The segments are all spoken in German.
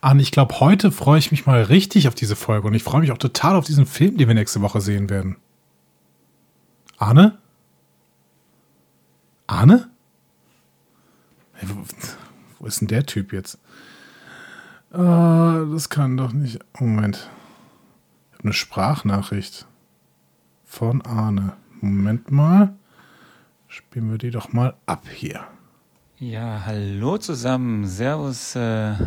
Arne, ich glaube, heute freue ich mich mal richtig auf diese Folge und ich freue mich auch total auf diesen Film, den wir nächste Woche sehen werden. Arne? Arne? Wo, ist denn der Typ jetzt? Uh, das kann doch nicht. Moment. Ich habe eine Sprachnachricht von Arne. Moment mal. Spielen wir die doch mal ab hier. Ja, hallo zusammen. Servus, äh,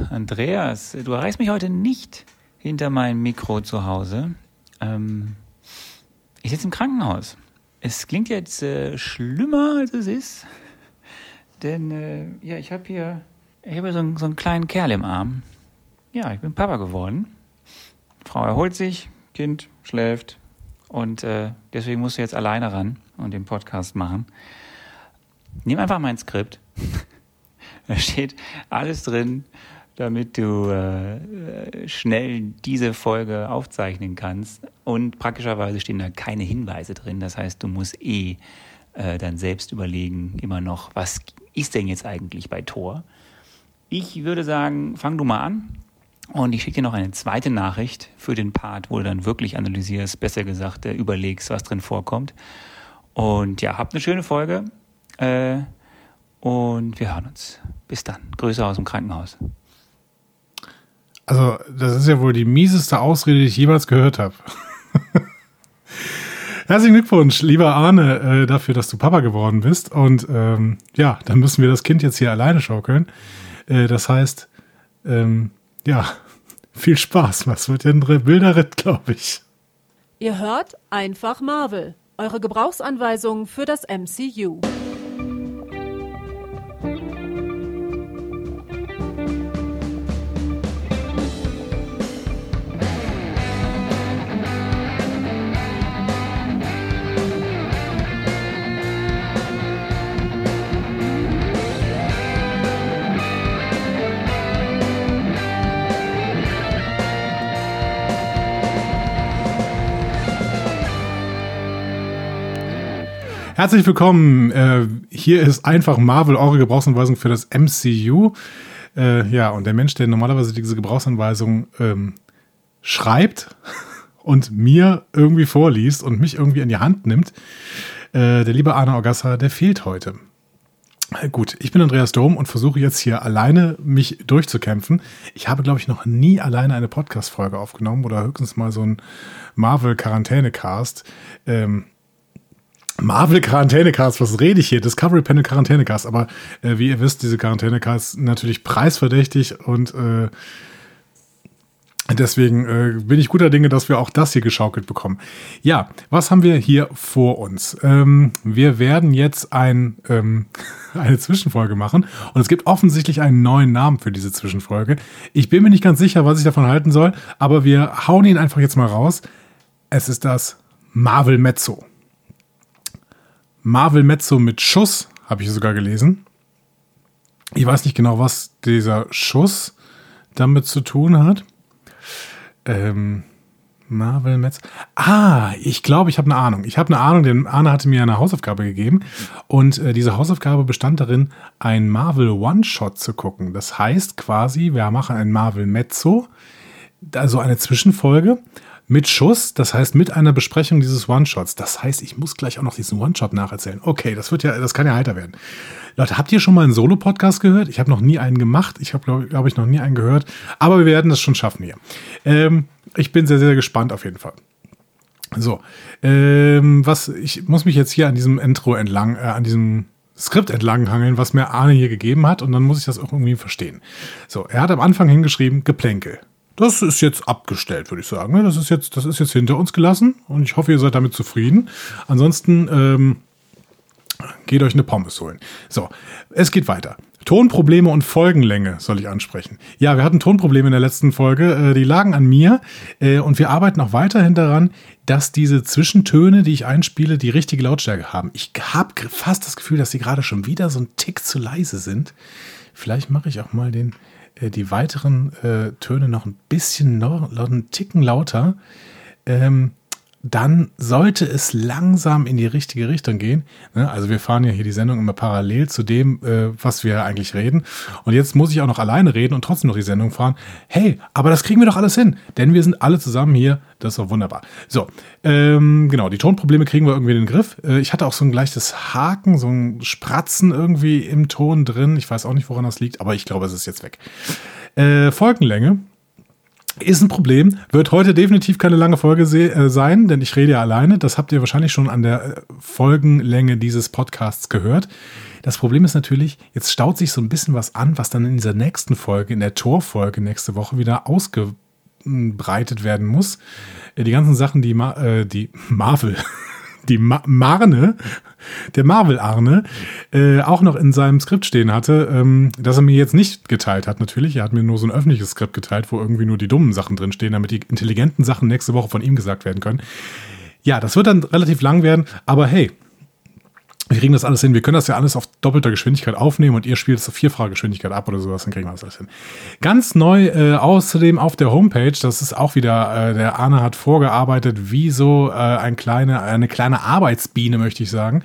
Andreas. Du erreichst mich heute nicht hinter meinem Mikro zu Hause. Ähm, ich sitze im Krankenhaus. Es klingt jetzt äh, schlimmer, als es ist. Denn äh, ja, ich habe hier, ich hab hier so, einen, so einen kleinen Kerl im Arm. Ja, ich bin Papa geworden. Frau erholt sich, Kind schläft. Und äh, deswegen musst du jetzt alleine ran und den Podcast machen. Nimm einfach mein Skript da steht alles drin, damit du äh, schnell diese Folge aufzeichnen kannst. Und praktischerweise stehen da keine Hinweise drin. Das heißt, du musst eh äh, dann selbst überlegen, immer noch, was ist denn jetzt eigentlich bei Tor? Ich würde sagen, fang du mal an. Und ich schicke dir noch eine zweite Nachricht für den Part, wo du dann wirklich analysierst, besser gesagt, äh, überlegst, was drin vorkommt. Und ja, habt eine schöne Folge. Äh, und wir hören uns. Bis dann. Grüße aus dem Krankenhaus. Also, das ist ja wohl die mieseste Ausrede, die ich jemals gehört habe. Herzlichen Glückwunsch, lieber Arne, äh, dafür, dass du Papa geworden bist. Und ähm, ja, dann müssen wir das Kind jetzt hier alleine schaukeln. Äh, das heißt, ähm, ja, viel Spaß. Was wird denn Bilderritt, glaube ich. Ihr hört einfach Marvel, eure Gebrauchsanweisung für das MCU. Herzlich willkommen. Äh, hier ist einfach Marvel, eure Gebrauchsanweisung für das MCU. Äh, ja, und der Mensch, der normalerweise diese Gebrauchsanweisung ähm, schreibt und mir irgendwie vorliest und mich irgendwie in die Hand nimmt, äh, der liebe Arne Orgassa, der fehlt heute. Äh, gut, ich bin Andreas Dom und versuche jetzt hier alleine mich durchzukämpfen. Ich habe, glaube ich, noch nie alleine eine Podcast-Folge aufgenommen oder höchstens mal so ein Marvel-Quarantäne-Cast. Ähm, Marvel Quarantänecast, was rede ich hier? Discovery Panel Quarantänecast. Aber äh, wie ihr wisst, diese Quarantänecast natürlich preisverdächtig und äh, deswegen äh, bin ich guter Dinge, dass wir auch das hier geschaukelt bekommen. Ja, was haben wir hier vor uns? Ähm, wir werden jetzt ein, ähm, eine Zwischenfolge machen und es gibt offensichtlich einen neuen Namen für diese Zwischenfolge. Ich bin mir nicht ganz sicher, was ich davon halten soll, aber wir hauen ihn einfach jetzt mal raus. Es ist das Marvel Mezzo. Marvel Mezzo mit Schuss, habe ich sogar gelesen. Ich weiß nicht genau, was dieser Schuss damit zu tun hat. Ähm, Marvel Mezzo. Ah, ich glaube, ich habe eine Ahnung. Ich habe eine Ahnung, denn Arne hatte mir eine Hausaufgabe gegeben. Und äh, diese Hausaufgabe bestand darin, ein Marvel One-Shot zu gucken. Das heißt quasi, wir machen ein Marvel Mezzo, also eine Zwischenfolge mit Schuss, das heißt mit einer Besprechung dieses One-Shots. Das heißt, ich muss gleich auch noch diesen One-Shot nacherzählen. Okay, das wird ja, das kann ja heiter werden. Leute, habt ihr schon mal einen Solo-Podcast gehört? Ich habe noch nie einen gemacht. Ich habe, glaube glaub ich, noch nie einen gehört. Aber wir werden das schon schaffen hier. Ähm, ich bin sehr, sehr gespannt auf jeden Fall. So, ähm, was, ich muss mich jetzt hier an diesem Intro entlang, äh, an diesem Skript entlang hangeln, was mir Arne hier gegeben hat, und dann muss ich das auch irgendwie verstehen. So, er hat am Anfang hingeschrieben, Geplänkel. Das ist jetzt abgestellt, würde ich sagen. Ne? Das ist jetzt, das ist jetzt hinter uns gelassen und ich hoffe, ihr seid damit zufrieden. Ansonsten ähm, geht euch eine Pommes holen. So, es geht weiter. Tonprobleme und Folgenlänge soll ich ansprechen. Ja, wir hatten Tonprobleme in der letzten Folge. Äh, die lagen an mir äh, und wir arbeiten auch weiterhin daran, dass diese Zwischentöne, die ich einspiele, die richtige Lautstärke haben. Ich habe fast das Gefühl, dass sie gerade schon wieder so ein Tick zu leise sind. Vielleicht mache ich auch mal den die weiteren äh, Töne noch ein bisschen noch, noch einen Ticken lauter. Ähm, dann sollte es langsam in die richtige Richtung gehen. Ne? Also wir fahren ja hier die Sendung immer parallel zu dem, äh, was wir eigentlich reden. Und jetzt muss ich auch noch alleine reden und trotzdem noch die Sendung fahren. Hey, aber das kriegen wir doch alles hin, denn wir sind alle zusammen hier. Das ist doch wunderbar. So, ähm, genau, die Tonprobleme kriegen wir irgendwie in den Griff. Äh, ich hatte auch so ein gleiches Haken, so ein Spratzen irgendwie im Ton drin. Ich weiß auch nicht, woran das liegt, aber ich glaube, es ist jetzt weg. Äh, Folgenlänge ist ein Problem. Wird heute definitiv keine lange Folge äh, sein, denn ich rede ja alleine. Das habt ihr wahrscheinlich schon an der äh, Folgenlänge dieses Podcasts gehört. Das Problem ist natürlich, jetzt staut sich so ein bisschen was an, was dann in dieser nächsten Folge, in der Torfolge nächste Woche wieder ausgebreitet werden muss. Äh, die ganzen Sachen, die, Ma äh, die Marvel, die Ma Marne, der Marvel-Arne, äh, auch noch in seinem Skript stehen hatte, ähm, dass er mir jetzt nicht geteilt hat, natürlich. Er hat mir nur so ein öffentliches Skript geteilt, wo irgendwie nur die dummen Sachen drinstehen, damit die intelligenten Sachen nächste Woche von ihm gesagt werden können. Ja, das wird dann relativ lang werden, aber hey, wir kriegen das alles hin. Wir können das ja alles auf doppelter Geschwindigkeit aufnehmen und ihr spielt es auf Vierfachgeschwindigkeit ab oder sowas, dann kriegen wir das alles hin. Ganz neu äh, außerdem auf der Homepage, das ist auch wieder, äh, der Arne hat vorgearbeitet, wie so äh, ein kleine, eine kleine Arbeitsbiene, möchte ich sagen.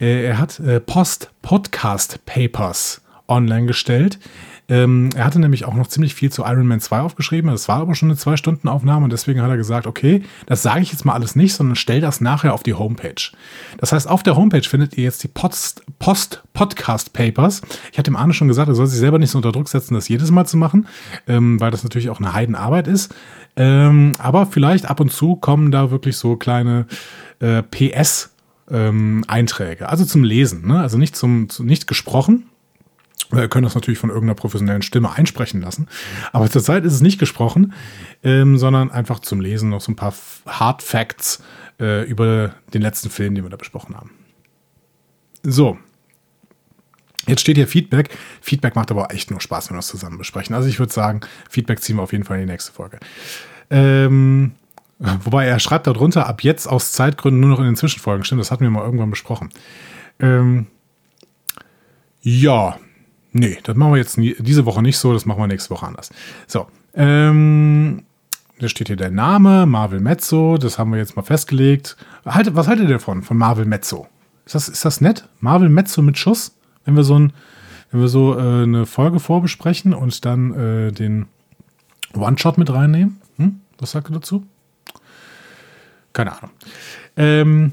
Äh, er hat äh, Post-Podcast-Papers online gestellt. Ähm, er hatte nämlich auch noch ziemlich viel zu Iron Man 2 aufgeschrieben. Das war aber schon eine Zwei-Stunden-Aufnahme und deswegen hat er gesagt, okay, das sage ich jetzt mal alles nicht, sondern stell das nachher auf die Homepage. Das heißt, auf der Homepage findet ihr jetzt die Post-Podcast-Papers. Ich hatte dem Arne schon gesagt, er soll sich selber nicht so unter Druck setzen, das jedes Mal zu machen, ähm, weil das natürlich auch eine Heidenarbeit ist. Ähm, aber vielleicht ab und zu kommen da wirklich so kleine äh, PS- ähm, Einträge, also zum Lesen, ne? also nicht zum, zu, nicht gesprochen, wir können das natürlich von irgendeiner professionellen Stimme einsprechen lassen. Aber zurzeit ist es nicht gesprochen, ähm, sondern einfach zum Lesen noch so ein paar Hard Facts äh, über den letzten Film, den wir da besprochen haben. So. Jetzt steht hier Feedback. Feedback macht aber echt nur Spaß, wenn wir das zusammen besprechen. Also ich würde sagen, Feedback ziehen wir auf jeden Fall in die nächste Folge. Ähm, wobei er schreibt darunter, ab jetzt aus Zeitgründen nur noch in den Zwischenfolgen. Stimmt, das hatten wir mal irgendwann besprochen. Ähm, ja, Nee, das machen wir jetzt nie, diese Woche nicht so, das machen wir nächste Woche anders. So, ähm, da steht hier der Name, Marvel Mezzo, das haben wir jetzt mal festgelegt. Halt, was haltet ihr davon, von Marvel Mezzo? Ist das, ist das nett? Marvel Mezzo mit Schuss? Wenn wir so, ein, wenn wir so äh, eine Folge vorbesprechen und dann äh, den One-Shot mit reinnehmen? Hm? Was sagt ihr dazu? Keine Ahnung. Ähm,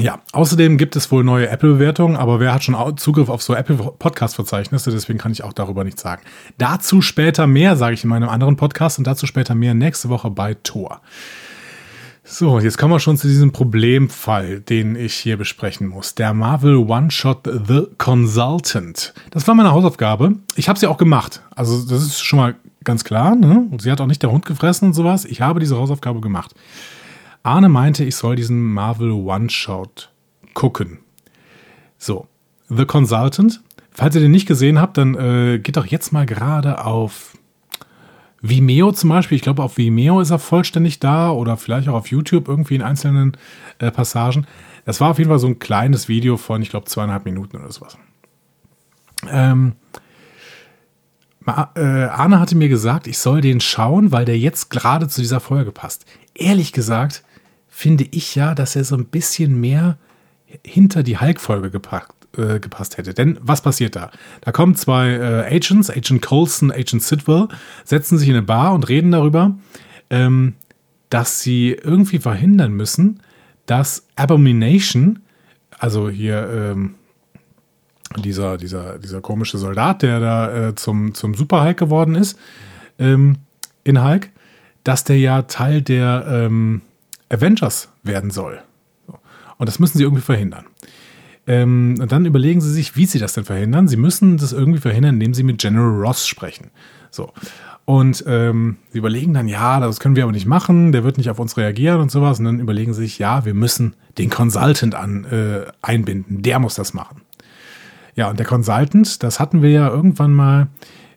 ja, außerdem gibt es wohl neue Apple-Bewertungen, aber wer hat schon Zugriff auf so Apple-Podcast-Verzeichnisse? Deswegen kann ich auch darüber nichts sagen. Dazu später mehr, sage ich in meinem anderen Podcast und dazu später mehr nächste Woche bei Tor. So, jetzt kommen wir schon zu diesem Problemfall, den ich hier besprechen muss. Der Marvel One-Shot The Consultant. Das war meine Hausaufgabe. Ich habe sie auch gemacht. Also das ist schon mal ganz klar. Ne? Und sie hat auch nicht der Hund gefressen und sowas. Ich habe diese Hausaufgabe gemacht. Arne meinte, ich soll diesen Marvel One-Shot gucken. So, The Consultant. Falls ihr den nicht gesehen habt, dann äh, geht doch jetzt mal gerade auf Vimeo zum Beispiel. Ich glaube, auf Vimeo ist er vollständig da oder vielleicht auch auf YouTube irgendwie in einzelnen äh, Passagen. Das war auf jeden Fall so ein kleines Video von, ich glaube, zweieinhalb Minuten oder sowas. Ähm, äh, Arne hatte mir gesagt, ich soll den schauen, weil der jetzt gerade zu dieser Folge passt. Ehrlich gesagt, finde ich ja, dass er so ein bisschen mehr hinter die Hulk-Folge gepackt, äh, gepasst hätte. Denn was passiert da? Da kommen zwei äh, Agents, Agent Colson, Agent Sidwell, setzen sich in eine Bar und reden darüber, ähm, dass sie irgendwie verhindern müssen, dass Abomination, also hier ähm, dieser, dieser, dieser komische Soldat, der da äh, zum, zum Super-Hulk geworden ist, ähm, in Hulk, dass der ja Teil der ähm, Avengers werden soll. Und das müssen sie irgendwie verhindern. Ähm, und dann überlegen sie sich, wie sie das denn verhindern. Sie müssen das irgendwie verhindern, indem sie mit General Ross sprechen. So. Und ähm, sie überlegen dann, ja, das können wir aber nicht machen, der wird nicht auf uns reagieren und sowas. Und dann überlegen sie sich, ja, wir müssen den Consultant an, äh, einbinden, der muss das machen. Ja, und der Consultant, das hatten wir ja irgendwann mal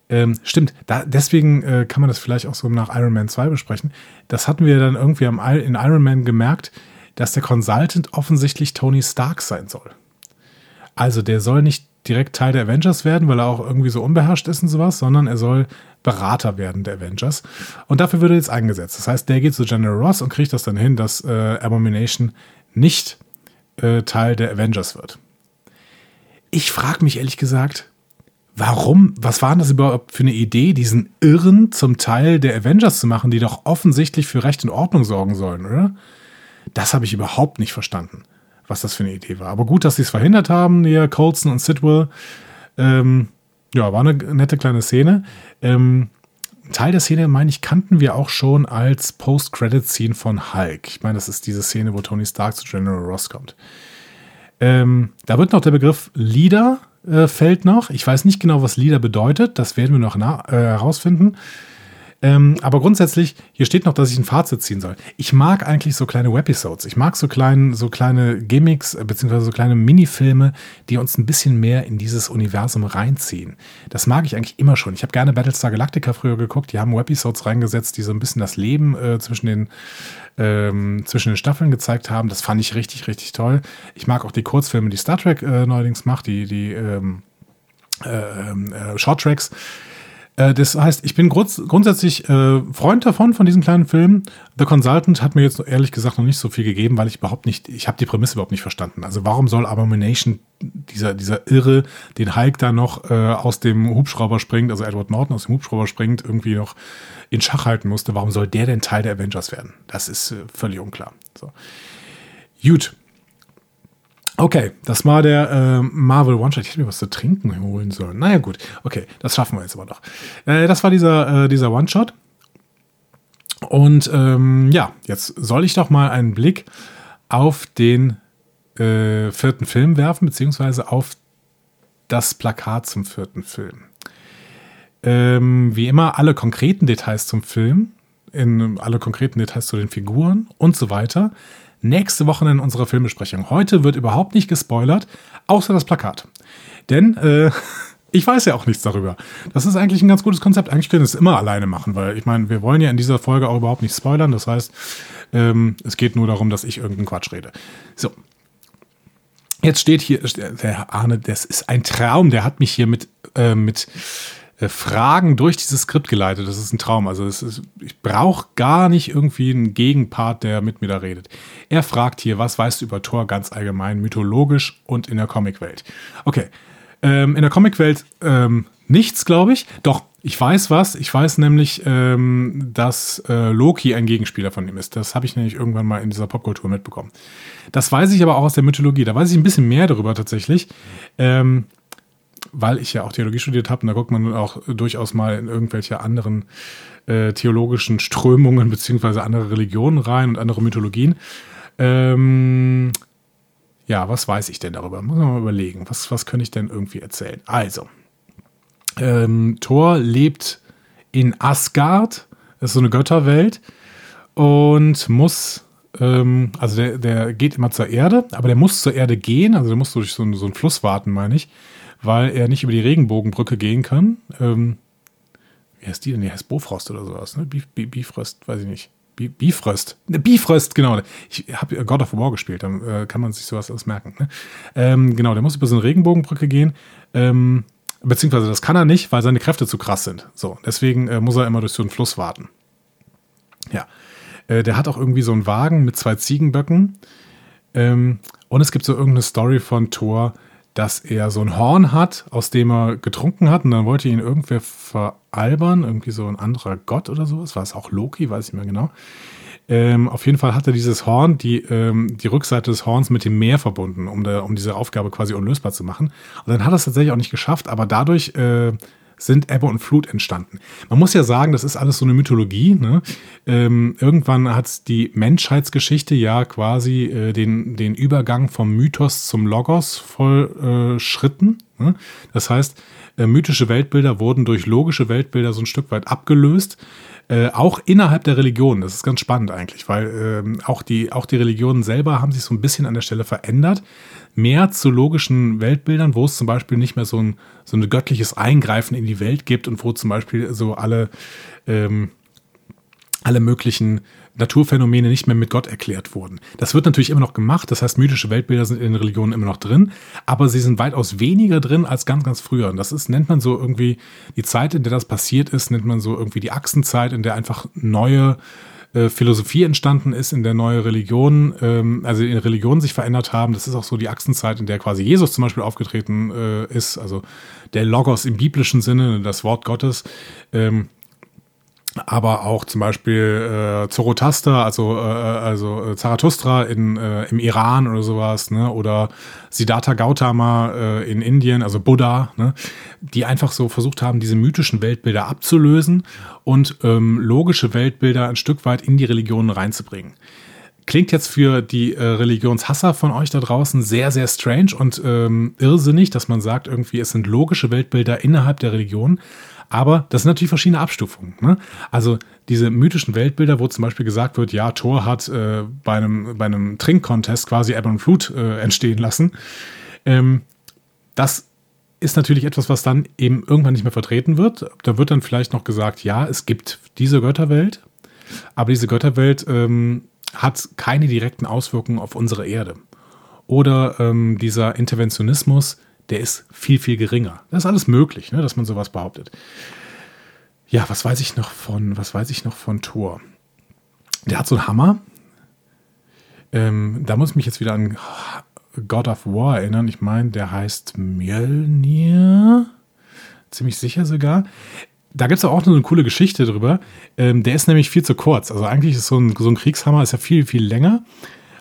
ähm, stimmt, da, deswegen äh, kann man das vielleicht auch so nach Iron Man 2 besprechen. Das hatten wir dann irgendwie am, in Iron Man gemerkt, dass der Consultant offensichtlich Tony Stark sein soll. Also der soll nicht direkt Teil der Avengers werden, weil er auch irgendwie so unbeherrscht ist und sowas, sondern er soll Berater werden der Avengers. Und dafür wird er jetzt eingesetzt. Das heißt, der geht zu General Ross und kriegt das dann hin, dass äh, Abomination nicht äh, Teil der Avengers wird. Ich frage mich ehrlich gesagt, warum, was war das überhaupt für eine Idee, diesen Irren zum Teil der Avengers zu machen, die doch offensichtlich für Recht und Ordnung sorgen sollen, oder? Das habe ich überhaupt nicht verstanden, was das für eine Idee war. Aber gut, dass sie es verhindert haben, hier Colson und Sidwell. Ähm, ja, war eine nette kleine Szene. Ähm, Teil der Szene, meine ich, kannten wir auch schon als Post-Credit-Scene von Hulk. Ich meine, das ist diese Szene, wo Tony Stark zu General Ross kommt. Ähm, da wird noch der Begriff Leader äh, fällt noch. Ich weiß nicht genau, was Leader bedeutet. Das werden wir noch äh, herausfinden. Ähm, aber grundsätzlich, hier steht noch, dass ich ein Fazit ziehen soll. Ich mag eigentlich so kleine Webisodes. Ich mag so, klein, so kleine Gimmicks, äh, beziehungsweise so kleine Minifilme, die uns ein bisschen mehr in dieses Universum reinziehen. Das mag ich eigentlich immer schon. Ich habe gerne Battlestar Galactica früher geguckt. Die haben Webisodes reingesetzt, die so ein bisschen das Leben äh, zwischen den ähm, zwischen den Staffeln gezeigt haben. Das fand ich richtig, richtig toll. Ich mag auch die Kurzfilme, die Star Trek äh, neuerdings macht, die, die ähm, äh, ähm, äh, Short Tracks. Äh, das heißt, ich bin grunds grundsätzlich äh, Freund davon, von diesen kleinen Filmen. The Consultant hat mir jetzt ehrlich gesagt noch nicht so viel gegeben, weil ich überhaupt nicht, ich habe die Prämisse überhaupt nicht verstanden. Also warum soll Abomination, dieser, dieser Irre, den Hulk da noch äh, aus dem Hubschrauber springt, also Edward Norton aus dem Hubschrauber springt, irgendwie noch in Schach halten musste, warum soll der denn Teil der Avengers werden? Das ist äh, völlig unklar. So. Gut, Okay, das war der äh, Marvel One-Shot. Ich hätte mir was zu trinken holen sollen. Naja, gut. Okay, das schaffen wir jetzt aber noch. Äh, das war dieser, äh, dieser One-Shot. Und ähm, ja, jetzt soll ich doch mal einen Blick auf den äh, vierten Film werfen, beziehungsweise auf das Plakat zum vierten Film. Ähm, wie immer, alle konkreten Details zum Film, in alle konkreten Details zu den Figuren und so weiter nächste Woche in unserer Filmbesprechung. Heute wird überhaupt nicht gespoilert, außer das Plakat. Denn äh, ich weiß ja auch nichts darüber. Das ist eigentlich ein ganz gutes Konzept. Eigentlich können wir es immer alleine machen, weil ich meine, wir wollen ja in dieser Folge auch überhaupt nicht spoilern. Das heißt, ähm, es geht nur darum, dass ich irgendeinen Quatsch rede. So. Jetzt steht hier, der Arne, das ist ein Traum, der hat mich hier mit, äh, mit Fragen durch dieses Skript geleitet. Das ist ein Traum. Also ist, ich brauche gar nicht irgendwie einen Gegenpart, der mit mir da redet. Er fragt hier, was weißt du über Thor ganz allgemein, mythologisch und in der Comicwelt? Okay. Ähm, in der Comicwelt ähm, nichts, glaube ich. Doch, ich weiß was. Ich weiß nämlich, ähm, dass äh, Loki ein Gegenspieler von ihm ist. Das habe ich nämlich irgendwann mal in dieser Popkultur mitbekommen. Das weiß ich aber auch aus der Mythologie. Da weiß ich ein bisschen mehr darüber tatsächlich. Ähm, weil ich ja auch Theologie studiert habe, und da guckt man auch durchaus mal in irgendwelche anderen äh, theologischen Strömungen beziehungsweise andere Religionen rein und andere Mythologien. Ähm, ja, was weiß ich denn darüber? Muss man mal überlegen. Was, was könnte ich denn irgendwie erzählen? Also, ähm, Thor lebt in Asgard, das ist so eine Götterwelt, und muss, ähm, also der, der geht immer zur Erde, aber der muss zur Erde gehen, also der muss durch so, so einen Fluss warten, meine ich weil er nicht über die Regenbogenbrücke gehen kann. Ähm, wie heißt die denn? Die heißt Bofrost oder sowas, ne? Bifrost, weiß ich nicht. Bifrost. Ne, Bifrost, genau. Ich habe God of War gespielt, dann äh, kann man sich sowas alles merken. Ne? Ähm, genau, der muss über so eine Regenbogenbrücke gehen. Ähm, beziehungsweise das kann er nicht, weil seine Kräfte zu krass sind. So, deswegen äh, muss er immer durch so einen Fluss warten. Ja. Äh, der hat auch irgendwie so einen Wagen mit zwei Ziegenböcken. Ähm, und es gibt so irgendeine Story von Thor, dass er so ein Horn hat, aus dem er getrunken hat und dann wollte ihn irgendwer veralbern, irgendwie so ein anderer Gott oder sowas, war es auch Loki, weiß ich nicht mehr genau. Ähm, auf jeden Fall hat er dieses Horn, die, ähm, die Rückseite des Horns mit dem Meer verbunden, um, der, um diese Aufgabe quasi unlösbar zu machen. Und dann hat er es tatsächlich auch nicht geschafft, aber dadurch äh, sind Ebbe und Flut entstanden. Man muss ja sagen, das ist alles so eine Mythologie. Ne? Ähm, irgendwann hat die Menschheitsgeschichte ja quasi äh, den, den Übergang vom Mythos zum Logos vollschritten. Äh, ne? Das heißt, äh, mythische Weltbilder wurden durch logische Weltbilder so ein Stück weit abgelöst. Äh, auch innerhalb der Religion, das ist ganz spannend eigentlich, weil ähm, auch, die, auch die Religionen selber haben sich so ein bisschen an der Stelle verändert mehr zu logischen Weltbildern, wo es zum Beispiel nicht mehr so ein, so ein göttliches Eingreifen in die Welt gibt und wo zum Beispiel so alle, ähm, alle möglichen Naturphänomene nicht mehr mit Gott erklärt wurden. Das wird natürlich immer noch gemacht, das heißt, mythische Weltbilder sind in den Religionen immer noch drin, aber sie sind weitaus weniger drin als ganz, ganz früher. Und das ist, nennt man so irgendwie, die Zeit, in der das passiert ist, nennt man so irgendwie die Achsenzeit, in der einfach neue äh, Philosophie entstanden ist, in der neue Religionen, ähm, also in Religionen sich verändert haben. Das ist auch so die Achsenzeit, in der quasi Jesus zum Beispiel aufgetreten äh, ist, also der Logos im biblischen Sinne, das Wort Gottes. Ähm, aber auch zum Beispiel äh, Zorotaster, also, äh, also äh, Zarathustra in, äh, im Iran oder sowas, ne? oder Siddhartha Gautama äh, in Indien, also Buddha, ne? die einfach so versucht haben, diese mythischen Weltbilder abzulösen und ähm, logische Weltbilder ein Stück weit in die Religionen reinzubringen. Klingt jetzt für die äh, Religionshasser von euch da draußen sehr, sehr strange und ähm, irrsinnig, dass man sagt, irgendwie, es sind logische Weltbilder innerhalb der Religion. Aber das sind natürlich verschiedene Abstufungen. Ne? Also diese mythischen Weltbilder, wo zum Beispiel gesagt wird, ja, Thor hat äh, bei einem, bei einem Trinkcontest quasi Ebb und Flut äh, entstehen lassen. Ähm, das ist natürlich etwas, was dann eben irgendwann nicht mehr vertreten wird. Da wird dann vielleicht noch gesagt, ja, es gibt diese Götterwelt, aber diese Götterwelt ähm, hat keine direkten Auswirkungen auf unsere Erde. Oder ähm, dieser Interventionismus, der ist viel, viel geringer. Das ist alles möglich, ne, dass man sowas behauptet. Ja, was weiß ich noch von, was weiß ich noch von Thor? Der hat so einen Hammer. Ähm, da muss ich mich jetzt wieder an God of War erinnern. Ich meine, der heißt Mjölnir. Ziemlich sicher sogar. Da gibt es auch noch eine coole Geschichte drüber. Ähm, der ist nämlich viel zu kurz. Also eigentlich ist so ein, so ein Kriegshammer ist ja viel, viel länger.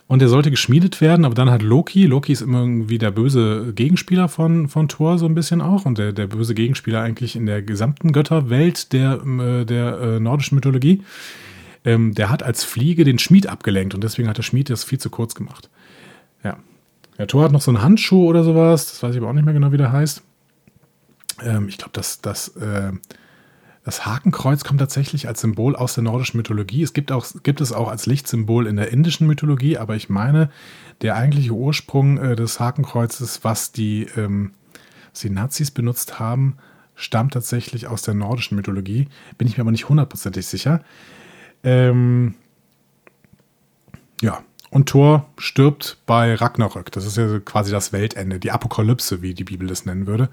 Und der sollte geschmiedet werden, aber dann hat Loki, Loki ist immer irgendwie der böse Gegenspieler von, von Thor so ein bisschen auch und der, der böse Gegenspieler eigentlich in der gesamten Götterwelt der, äh, der äh, nordischen Mythologie. Ähm, der hat als Fliege den Schmied abgelenkt und deswegen hat der Schmied das viel zu kurz gemacht. Ja. Der Thor hat noch so einen Handschuh oder sowas, das weiß ich aber auch nicht mehr genau, wie der heißt. Ähm, ich glaube, dass das, äh, das Hakenkreuz kommt tatsächlich als Symbol aus der nordischen Mythologie. Es gibt, auch, gibt es auch als Lichtsymbol in der indischen Mythologie, aber ich meine, der eigentliche Ursprung äh, des Hakenkreuzes, was die, ähm, was die Nazis benutzt haben, stammt tatsächlich aus der nordischen Mythologie. Bin ich mir aber nicht hundertprozentig sicher. Ähm, ja, und Thor stirbt bei Ragnarök. Das ist ja quasi das Weltende, die Apokalypse, wie die Bibel es nennen würde.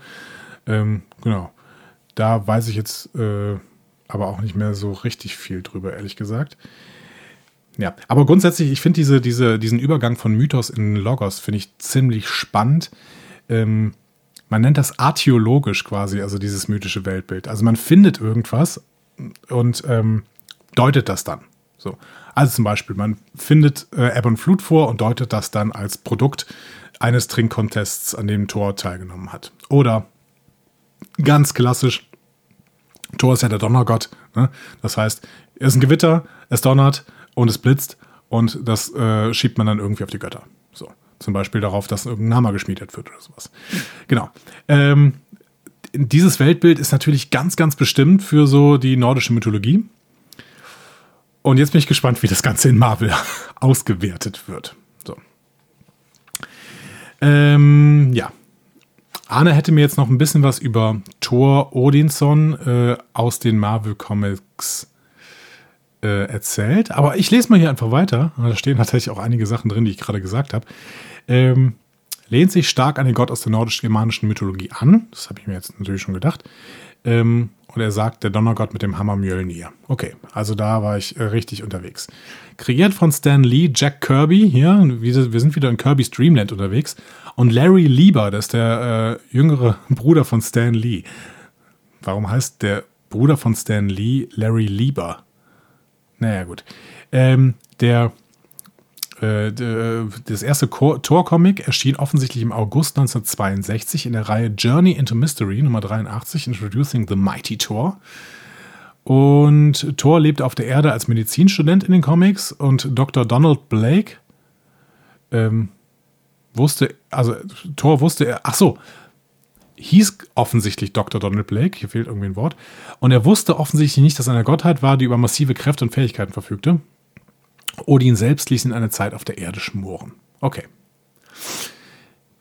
Ähm, genau. Da weiß ich jetzt äh, aber auch nicht mehr so richtig viel drüber, ehrlich gesagt. Ja, aber grundsätzlich, ich finde diese, diese, diesen Übergang von Mythos in Logos, finde ich ziemlich spannend. Ähm, man nennt das archäologisch quasi, also dieses mythische Weltbild. Also man findet irgendwas und ähm, deutet das dann. So. Also zum Beispiel, man findet äh, Ebb und Flut vor und deutet das dann als Produkt eines Trinkcontests, an dem Thor teilgenommen hat. Oder ganz klassisch. Thor ist ja der Donnergott. Ne? Das heißt, es ist ein Gewitter, es donnert und es blitzt und das äh, schiebt man dann irgendwie auf die Götter. So. Zum Beispiel darauf, dass irgendein Hammer geschmiedet wird oder sowas. Genau. Ähm, dieses Weltbild ist natürlich ganz, ganz bestimmt für so die nordische Mythologie. Und jetzt bin ich gespannt, wie das Ganze in Marvel ausgewertet wird. So. Ähm, ja, Arne hätte mir jetzt noch ein bisschen was über Thor Odinson äh, aus den Marvel Comics äh, erzählt. Aber ich lese mal hier einfach weiter. Da stehen tatsächlich auch einige Sachen drin, die ich gerade gesagt habe. Ähm, lehnt sich stark an den Gott aus der nordisch-germanischen Mythologie an. Das habe ich mir jetzt natürlich schon gedacht. Ähm, und er sagt, der Donnergott mit dem Hammer Mjölnir. Okay, also da war ich äh, richtig unterwegs. Kreiert von Stan Lee, Jack Kirby, hier, wir, sind wieder in Kirby's Dreamland unterwegs. Und Larry Lieber, das ist der äh, jüngere Bruder von Stan Lee. Warum heißt der Bruder von Stan Lee Larry Lieber? Naja, gut. Ähm, der, äh, das erste Tor-Comic erschien offensichtlich im August 1962 in der Reihe Journey into Mystery Nummer 83, Introducing the Mighty Thor. Und Thor lebt auf der Erde als Medizinstudent in den Comics und Dr. Donald Blake ähm, wusste, also Thor wusste er, ach so, hieß offensichtlich Dr. Donald Blake, hier fehlt irgendwie ein Wort, und er wusste offensichtlich nicht, dass er eine Gottheit war, die über massive Kräfte und Fähigkeiten verfügte. Odin selbst ließ ihn eine Zeit auf der Erde schmoren. Okay.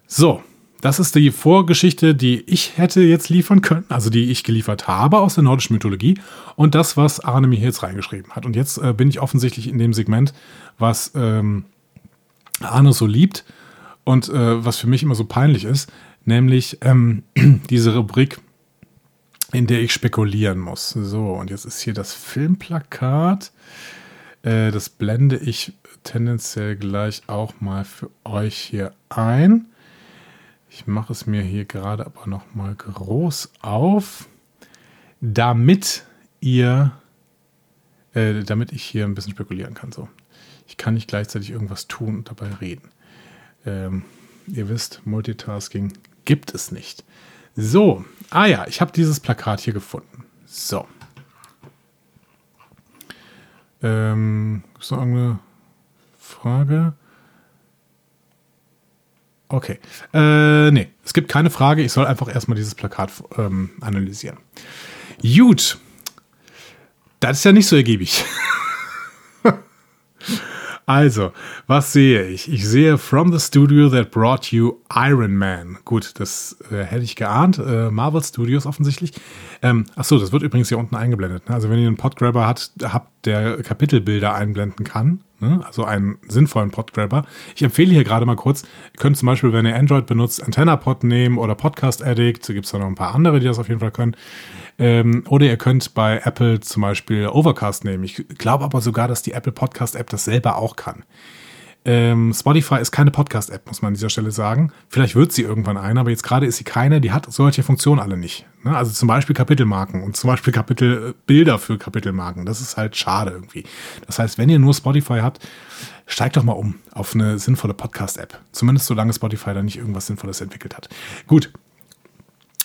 So, das ist die Vorgeschichte, die ich hätte jetzt liefern können, also die ich geliefert habe aus der nordischen Mythologie und das, was Arne mir jetzt reingeschrieben hat. Und jetzt äh, bin ich offensichtlich in dem Segment, was ähm, Arne so liebt und äh, was für mich immer so peinlich ist, nämlich ähm, diese Rubrik, in der ich spekulieren muss. So, und jetzt ist hier das Filmplakat. Äh, das blende ich tendenziell gleich auch mal für euch hier ein. Ich mache es mir hier gerade aber noch mal groß auf, damit ihr, äh, damit ich hier ein bisschen spekulieren kann. So, ich kann nicht gleichzeitig irgendwas tun und dabei reden. Ähm, ihr wisst, Multitasking gibt es nicht. So, ah ja, ich habe dieses Plakat hier gefunden. So. Ähm, ist noch irgendeine Frage? Okay. Äh, nee, es gibt keine Frage. Ich soll einfach erstmal dieses Plakat ähm, analysieren. Gut. Das ist ja nicht so ergiebig. Also, was sehe ich? Ich sehe From the Studio That Brought You Iron Man. Gut, das äh, hätte ich geahnt. Äh, Marvel Studios offensichtlich. Ähm, achso, das wird übrigens hier unten eingeblendet. Ne? Also, wenn ihr einen Podgrabber hat, habt, der Kapitelbilder einblenden kann, ne? also einen sinnvollen Podgrabber. Ich empfehle hier gerade mal kurz, ihr könnt zum Beispiel, wenn ihr Android benutzt, AntennaPod nehmen oder Podcast Addict. Da gibt es da noch ein paar andere, die das auf jeden Fall können. Ähm, oder ihr könnt bei Apple zum Beispiel Overcast nehmen. Ich glaube aber sogar, dass die Apple Podcast App das selber auch kann. Ähm, Spotify ist keine Podcast-App, muss man an dieser Stelle sagen. Vielleicht wird sie irgendwann eine, aber jetzt gerade ist sie keine. Die hat solche Funktionen alle nicht. Ne? Also zum Beispiel Kapitelmarken und zum Beispiel Kapitelbilder für Kapitelmarken. Das ist halt schade irgendwie. Das heißt, wenn ihr nur Spotify habt, steigt doch mal um auf eine sinnvolle Podcast-App. Zumindest solange Spotify da nicht irgendwas Sinnvolles entwickelt hat. Gut,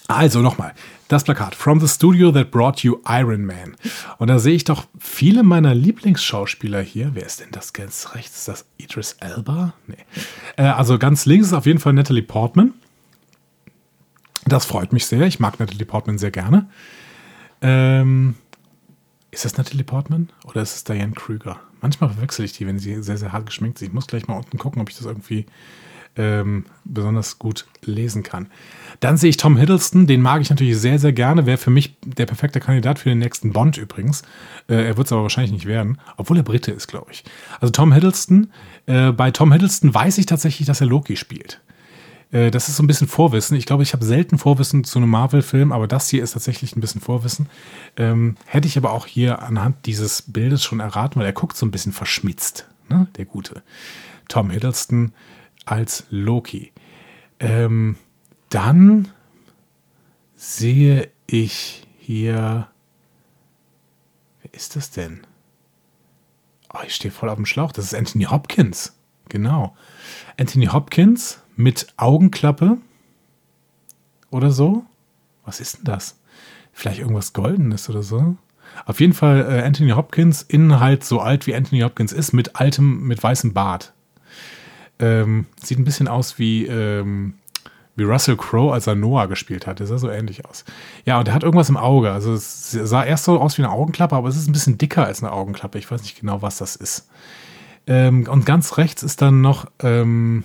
also nochmal, das Plakat From the Studio That Brought You Iron Man. Und da sehe ich doch viele meiner Lieblingsschauspieler hier. Wer ist denn das ganz rechts? Ist das Idris Elba? Nee. Äh, also ganz links ist auf jeden Fall Natalie Portman. Das freut mich sehr. Ich mag Natalie Portman sehr gerne. Ähm, ist das Natalie Portman oder ist es Diane Krüger? Manchmal verwechsel ich die, wenn sie sehr, sehr hart geschminkt sind. Ich muss gleich mal unten gucken, ob ich das irgendwie ähm, besonders gut lesen kann. Dann sehe ich Tom Hiddleston, den mag ich natürlich sehr, sehr gerne. Wäre für mich der perfekte Kandidat für den nächsten Bond übrigens. Äh, er wird es aber wahrscheinlich nicht werden, obwohl er Brite ist, glaube ich. Also Tom Hiddleston, äh, bei Tom Hiddleston weiß ich tatsächlich, dass er Loki spielt. Äh, das ist so ein bisschen Vorwissen. Ich glaube, ich habe selten Vorwissen zu einem Marvel-Film, aber das hier ist tatsächlich ein bisschen Vorwissen. Ähm, hätte ich aber auch hier anhand dieses Bildes schon erraten, weil er guckt so ein bisschen verschmitzt, ne? der Gute. Tom Hiddleston als Loki. Ähm, dann sehe ich hier. Wer ist das denn? Oh, ich stehe voll auf dem Schlauch. Das ist Anthony Hopkins. Genau. Anthony Hopkins mit Augenklappe oder so. Was ist denn das? Vielleicht irgendwas Goldenes oder so. Auf jeden Fall äh, Anthony Hopkins, innen halt so alt wie Anthony Hopkins ist, mit altem, mit weißem Bart. Ähm, sieht ein bisschen aus wie, ähm, wie Russell Crowe, als er Noah gespielt hat. Der sah so ähnlich aus. Ja, und er hat irgendwas im Auge. Also es sah erst so aus wie eine Augenklappe, aber es ist ein bisschen dicker als eine Augenklappe. Ich weiß nicht genau, was das ist. Ähm, und ganz rechts ist dann noch ähm,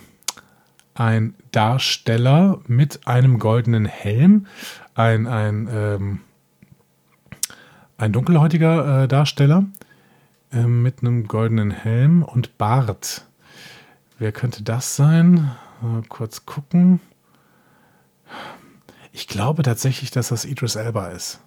ein Darsteller mit einem goldenen Helm. Ein, ein, ähm, ein dunkelhäutiger äh, Darsteller äh, mit einem goldenen Helm und Bart. Wer könnte das sein? Mal kurz gucken. Ich glaube tatsächlich, dass das Idris Elba ist.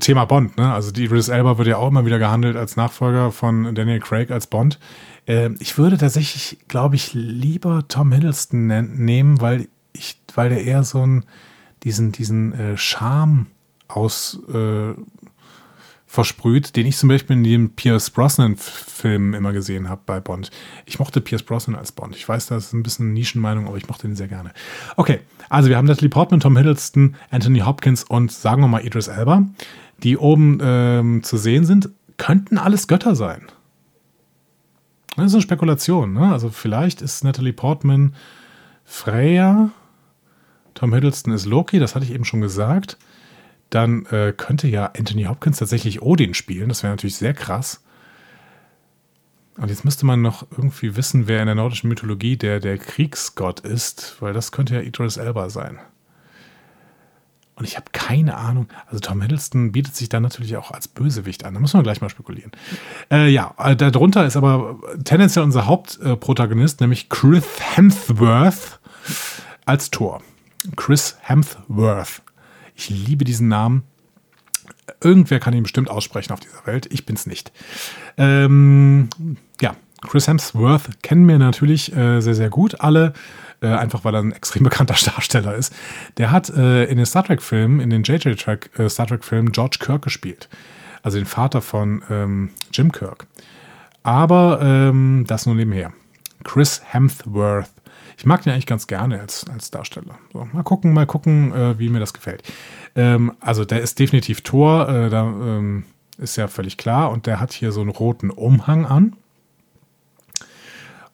Thema Bond, ne? Also die Idris Elba wird ja auch immer wieder gehandelt als Nachfolger von Daniel Craig als Bond. Äh, ich würde tatsächlich, glaube ich, lieber Tom Hiddleston nehmen, weil ich, weil der eher so einen, diesen, diesen äh, Charme aus äh, versprüht, den ich zum Beispiel in dem Pierce Brosnan-Film immer gesehen habe bei Bond. Ich mochte Pierce Brosnan als Bond. Ich weiß, das ist ein bisschen Nischenmeinung, aber ich mochte ihn sehr gerne. Okay, also wir haben Natalie Portman, Tom Hiddleston, Anthony Hopkins und sagen wir mal Idris Elba, die oben ähm, zu sehen sind, könnten alles Götter sein. Das ist eine Spekulation. Ne? Also vielleicht ist Natalie Portman Freya, Tom Hiddleston ist Loki, das hatte ich eben schon gesagt dann äh, könnte ja Anthony Hopkins tatsächlich Odin spielen. Das wäre natürlich sehr krass. und jetzt müsste man noch irgendwie wissen, wer in der nordischen Mythologie der, der Kriegsgott ist, weil das könnte ja Idris Elba sein. Und ich habe keine Ahnung. Also Tom Hiddleston bietet sich dann natürlich auch als Bösewicht an. Da muss man gleich mal spekulieren. Äh, ja, äh, darunter ist aber tendenziell unser Hauptprotagonist, nämlich Chris Hemsworth als Thor. Chris Hemsworth. Ich liebe diesen Namen. Irgendwer kann ihn bestimmt aussprechen auf dieser Welt. Ich bin's nicht. Ähm, ja, Chris Hemsworth kennen wir natürlich äh, sehr, sehr gut alle. Äh, einfach weil er ein extrem bekannter Darsteller ist. Der hat äh, in den Star Trek-Filmen, in den JJ Track, äh, Star Trek-Filmen George Kirk gespielt. Also den Vater von ähm, Jim Kirk. Aber ähm, das nur nebenher. Chris Hemsworth. Ich mag den eigentlich ganz gerne als, als Darsteller. So, mal gucken, mal gucken, äh, wie mir das gefällt. Ähm, also der ist definitiv Tor, äh, da ähm, ist ja völlig klar. Und der hat hier so einen roten Umhang an.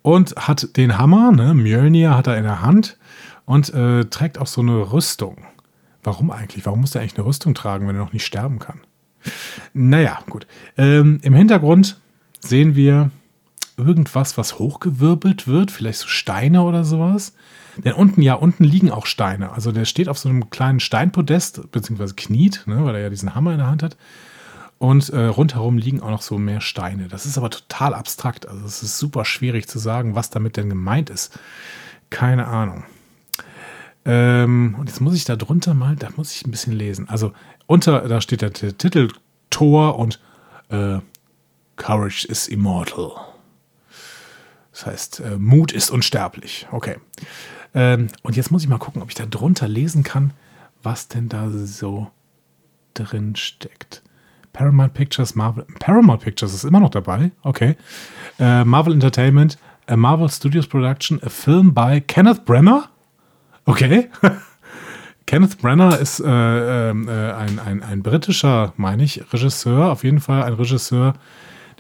Und hat den Hammer, ne, Mjölnir hat er in der Hand und äh, trägt auch so eine Rüstung. Warum eigentlich? Warum muss er eigentlich eine Rüstung tragen, wenn er noch nicht sterben kann? Naja, gut. Ähm, Im Hintergrund sehen wir irgendwas, was hochgewirbelt wird, vielleicht so Steine oder sowas. Denn unten, ja, unten liegen auch Steine. Also der steht auf so einem kleinen Steinpodest, beziehungsweise kniet, ne, weil er ja diesen Hammer in der Hand hat. Und äh, rundherum liegen auch noch so mehr Steine. Das ist aber total abstrakt. Also es ist super schwierig zu sagen, was damit denn gemeint ist. Keine Ahnung. Ähm, und jetzt muss ich da drunter mal, da muss ich ein bisschen lesen. Also unter, da steht der Titel Tor und äh, Courage is immortal. Das heißt, äh, Mut ist unsterblich. Okay. Ähm, und jetzt muss ich mal gucken, ob ich da drunter lesen kann, was denn da so drin steckt. Paramount Pictures, Marvel. Paramount Pictures ist immer noch dabei. Okay. Äh, Marvel Entertainment, a Marvel Studios Production, a film by Kenneth Brenner. Okay. Kenneth Brenner ist äh, ähm, äh, ein, ein, ein britischer, meine ich, Regisseur. Auf jeden Fall ein Regisseur,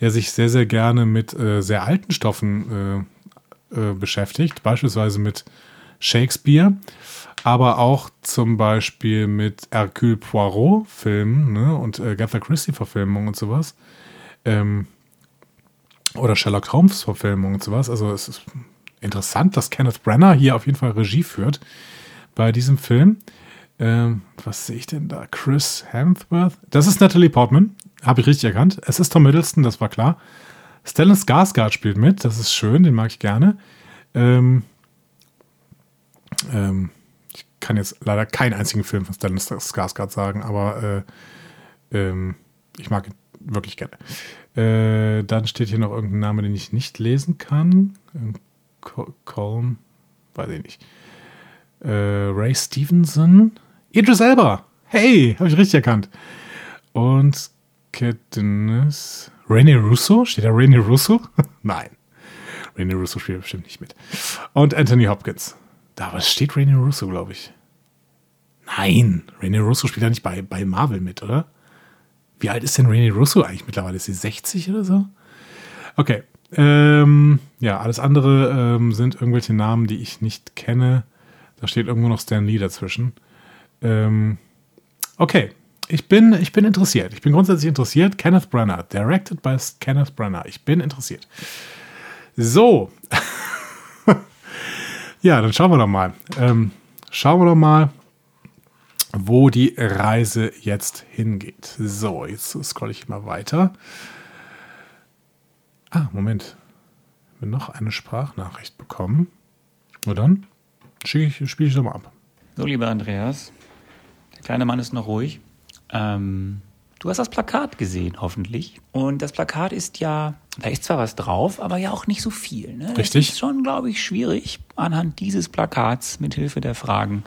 der sich sehr, sehr gerne mit äh, sehr alten Stoffen äh, äh, beschäftigt. Beispielsweise mit Shakespeare aber auch zum Beispiel mit Hercule Poirot-Filmen ne, und äh, Agatha Christie-Verfilmungen und sowas. Ähm, oder Sherlock Holmes-Verfilmungen und sowas. Also es ist interessant, dass Kenneth Brenner hier auf jeden Fall Regie führt bei diesem Film. Ähm, was sehe ich denn da? Chris Hemsworth? Das ist Natalie Portman. Habe ich richtig erkannt. Es ist Tom Middleston, das war klar. Stellan Skarsgård spielt mit. Das ist schön, den mag ich gerne. Ähm, ähm, kann jetzt leider keinen einzigen Film von Stellan Skarsgård sagen, aber äh, ähm, ich mag ihn wirklich gerne. Äh, dann steht hier noch irgendein Name, den ich nicht lesen kann. Colm, weiß ich nicht. Äh, Ray Stevenson. Idris Elba. Hey, habe ich richtig erkannt. Und Katniss. René Russo? Steht da René Russo? Nein. René Russo spielt bestimmt nicht mit. Und Anthony Hopkins. Da steht René Russo, glaube ich. Nein, René Russo spielt ja nicht bei, bei Marvel mit, oder? Wie alt ist denn René Russo eigentlich mittlerweile? Ist sie 60 oder so? Okay. Ähm, ja, alles andere ähm, sind irgendwelche Namen, die ich nicht kenne. Da steht irgendwo noch Stan Lee dazwischen. Ähm, okay, ich bin, ich bin interessiert. Ich bin grundsätzlich interessiert. Kenneth Brenner, directed by Kenneth Brenner. Ich bin interessiert. So. Ja, dann schauen wir doch mal. Ähm, schauen wir doch mal, wo die Reise jetzt hingeht. So, jetzt scrolle ich mal weiter. Ah, Moment. Wir noch eine Sprachnachricht bekommen. Und dann spiele ich, spiel ich doch mal ab. So, lieber Andreas, der kleine Mann ist noch ruhig. Ähm, Du hast das Plakat gesehen, hoffentlich. Und das Plakat ist ja, da ist zwar was drauf, aber ja auch nicht so viel. Ne? Richtig. Das ist schon, glaube ich, schwierig, anhand dieses Plakats mit Hilfe der Fragen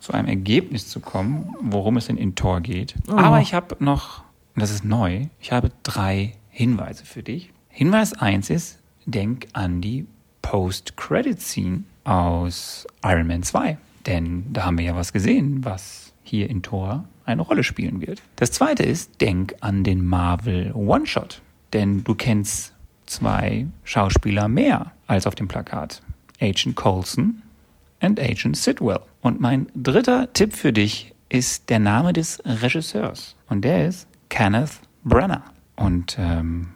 zu einem Ergebnis zu kommen, worum es denn in Tor geht. Oh. Aber ich habe noch, das ist neu, ich habe drei Hinweise für dich. Hinweis 1 ist, denk an die Post-Credit-Scene aus Iron Man 2. Denn da haben wir ja was gesehen, was hier in Tor eine Rolle spielen wird. Das zweite ist, denk an den Marvel One-Shot. Denn du kennst zwei Schauspieler mehr als auf dem Plakat. Agent Coulson und Agent Sidwell. Und mein dritter Tipp für dich ist der Name des Regisseurs. Und der ist Kenneth Brenner. Und ähm,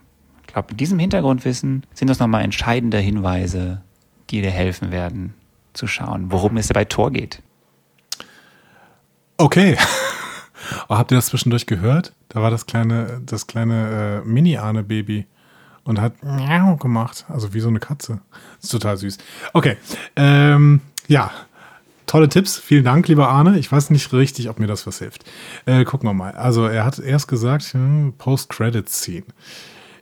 ab diesem Hintergrundwissen sind das nochmal entscheidende Hinweise, die dir helfen werden, zu schauen, worum es bei Tor geht. Okay. oh, habt ihr das zwischendurch gehört? Da war das kleine, das kleine äh, Mini-Ahne-Baby und hat Miau gemacht. Also wie so eine Katze. Ist total süß. Okay. Ähm, ja. Tolle Tipps. Vielen Dank, lieber Arne. Ich weiß nicht richtig, ob mir das was hilft. Äh, gucken wir mal. Also er hat erst gesagt, hm, Post-Credit-Scene.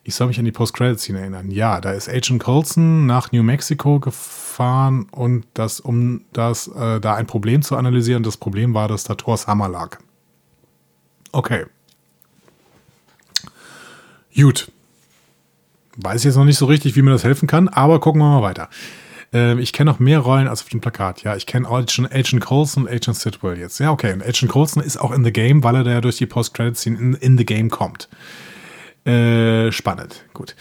Ich soll mich an die Post-Credit-Scene erinnern. Ja, da ist Agent Colson nach New Mexico gefahren und das, um das, äh, da ein Problem zu analysieren. Das Problem war, dass da Thors Hammer lag. Okay. Gut. Weiß jetzt noch nicht so richtig, wie mir das helfen kann, aber gucken wir mal weiter. Ähm, ich kenne noch mehr Rollen als auf dem Plakat. Ja, ich kenne Agent, Agent Coulson und Agent Sidwell jetzt. Ja, okay. Und Agent Coulson ist auch in the game, weil er da ja durch die Post-Credit-Scene in, in the game kommt. Äh, spannend. Gut.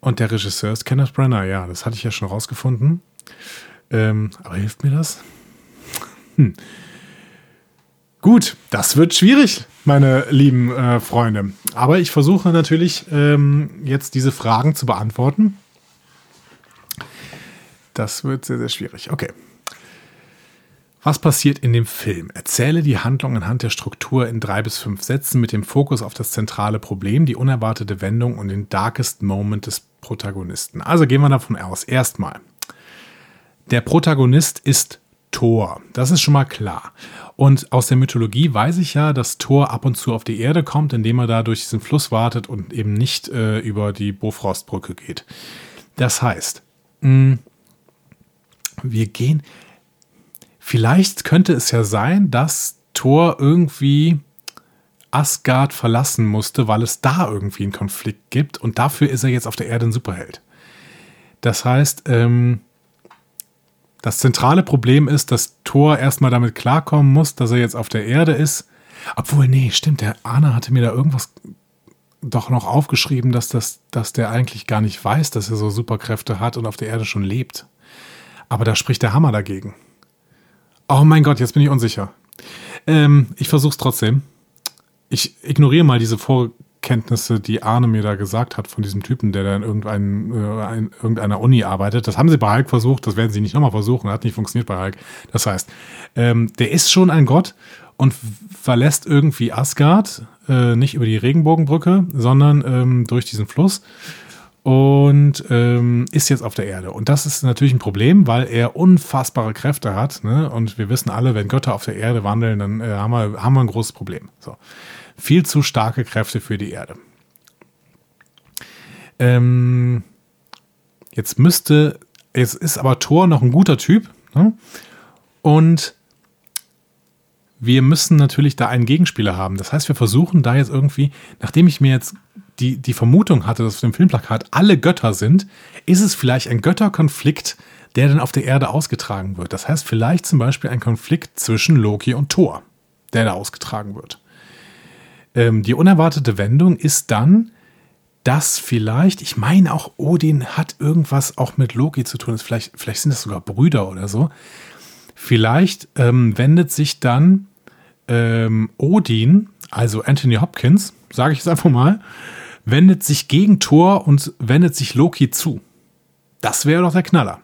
Und der Regisseur ist Kenneth Brenner. Ja, das hatte ich ja schon rausgefunden. Ähm, aber hilft mir das? Hm. Gut, das wird schwierig, meine lieben äh, Freunde. Aber ich versuche natürlich ähm, jetzt diese Fragen zu beantworten. Das wird sehr, sehr schwierig. Okay. Was passiert in dem Film? Erzähle die Handlung anhand der Struktur in drei bis fünf Sätzen mit dem Fokus auf das zentrale Problem, die unerwartete Wendung und den darkest Moment des Protagonisten. Also gehen wir davon aus. Erstmal. Der Protagonist ist Thor. Das ist schon mal klar. Und aus der Mythologie weiß ich ja, dass Thor ab und zu auf die Erde kommt, indem er da durch diesen Fluss wartet und eben nicht äh, über die Bofrostbrücke geht. Das heißt, mh, mm, wir gehen. Vielleicht könnte es ja sein, dass Thor irgendwie Asgard verlassen musste, weil es da irgendwie einen Konflikt gibt und dafür ist er jetzt auf der Erde ein Superheld. Das heißt, ähm, das zentrale Problem ist, dass Thor erstmal damit klarkommen muss, dass er jetzt auf der Erde ist. Obwohl, nee, stimmt, der Arne hatte mir da irgendwas doch noch aufgeschrieben, dass, das, dass der eigentlich gar nicht weiß, dass er so Superkräfte hat und auf der Erde schon lebt. Aber da spricht der Hammer dagegen. Oh mein Gott, jetzt bin ich unsicher. Ähm, ich versuch's trotzdem. Ich ignoriere mal diese Vor Kenntnisse, die Arne mir da gesagt hat von diesem Typen, der da in äh, in irgendeiner Uni arbeitet. Das haben sie bei Hulk versucht, das werden sie nicht nochmal versuchen, hat nicht funktioniert bei Hulk. Das heißt, ähm, der ist schon ein Gott und verlässt irgendwie Asgard, äh, nicht über die Regenbogenbrücke, sondern ähm, durch diesen Fluss und ähm, ist jetzt auf der Erde. Und das ist natürlich ein Problem, weil er unfassbare Kräfte hat. Ne? Und wir wissen alle, wenn Götter auf der Erde wandeln, dann äh, haben, wir, haben wir ein großes Problem. So viel zu starke Kräfte für die Erde. Ähm, jetzt müsste, jetzt ist aber Thor noch ein guter Typ. Ne? Und wir müssen natürlich da einen Gegenspieler haben. Das heißt, wir versuchen da jetzt irgendwie, nachdem ich mir jetzt die, die Vermutung hatte, dass auf dem Filmplakat alle Götter sind, ist es vielleicht ein Götterkonflikt, der dann auf der Erde ausgetragen wird. Das heißt, vielleicht zum Beispiel ein Konflikt zwischen Loki und Thor, der da ausgetragen wird. Ähm, die unerwartete Wendung ist dann, dass vielleicht, ich meine auch Odin hat irgendwas auch mit Loki zu tun, vielleicht, vielleicht sind das sogar Brüder oder so. Vielleicht ähm, wendet sich dann ähm, Odin, also Anthony Hopkins, sage ich es einfach mal, wendet sich gegen Thor und wendet sich Loki zu. Das wäre doch der Knaller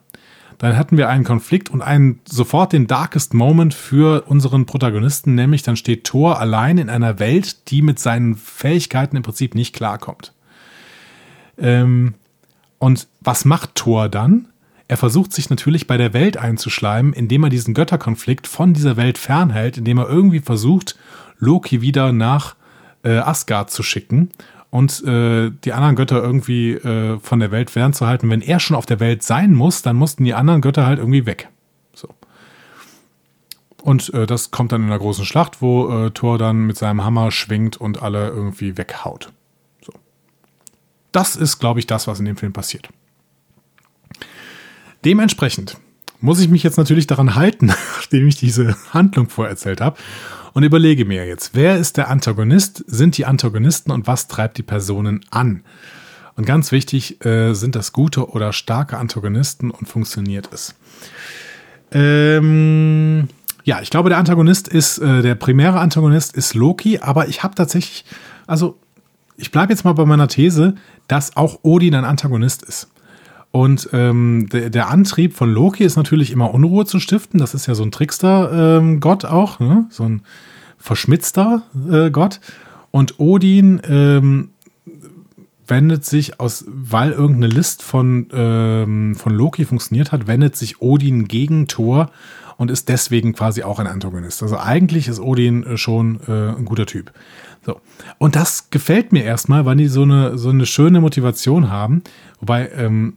dann hatten wir einen Konflikt und einen sofort den darkest Moment für unseren Protagonisten, nämlich dann steht Thor allein in einer Welt, die mit seinen Fähigkeiten im Prinzip nicht klarkommt. Ähm, und was macht Thor dann? Er versucht sich natürlich bei der Welt einzuschleimen, indem er diesen Götterkonflikt von dieser Welt fernhält, indem er irgendwie versucht, Loki wieder nach äh, Asgard zu schicken und äh, die anderen Götter irgendwie äh, von der Welt fernzuhalten. Wenn er schon auf der Welt sein muss, dann mussten die anderen Götter halt irgendwie weg. So. Und äh, das kommt dann in einer großen Schlacht, wo äh, Thor dann mit seinem Hammer schwingt und alle irgendwie weghaut. So. Das ist, glaube ich, das, was in dem Film passiert. Dementsprechend muss ich mich jetzt natürlich daran halten, nachdem ich diese Handlung vorerzählt habe und überlege mir jetzt, wer ist der Antagonist, sind die Antagonisten und was treibt die Personen an? Und ganz wichtig, äh, sind das gute oder starke Antagonisten und funktioniert es? Ähm, ja, ich glaube, der Antagonist ist, äh, der primäre Antagonist ist Loki, aber ich habe tatsächlich, also ich bleibe jetzt mal bei meiner These, dass auch Odin ein Antagonist ist. Und ähm, der, der, Antrieb von Loki ist natürlich immer Unruhe zu stiften. Das ist ja so ein Trickster-Gott ähm, auch, ne? so ein verschmitzter äh, Gott. Und Odin ähm, wendet sich aus, weil irgendeine List von, ähm, von Loki funktioniert hat, wendet sich Odin gegen Thor und ist deswegen quasi auch ein Antagonist. Also eigentlich ist Odin äh, schon äh, ein guter Typ. So. Und das gefällt mir erstmal, weil die so eine, so eine schöne Motivation haben. Wobei ähm,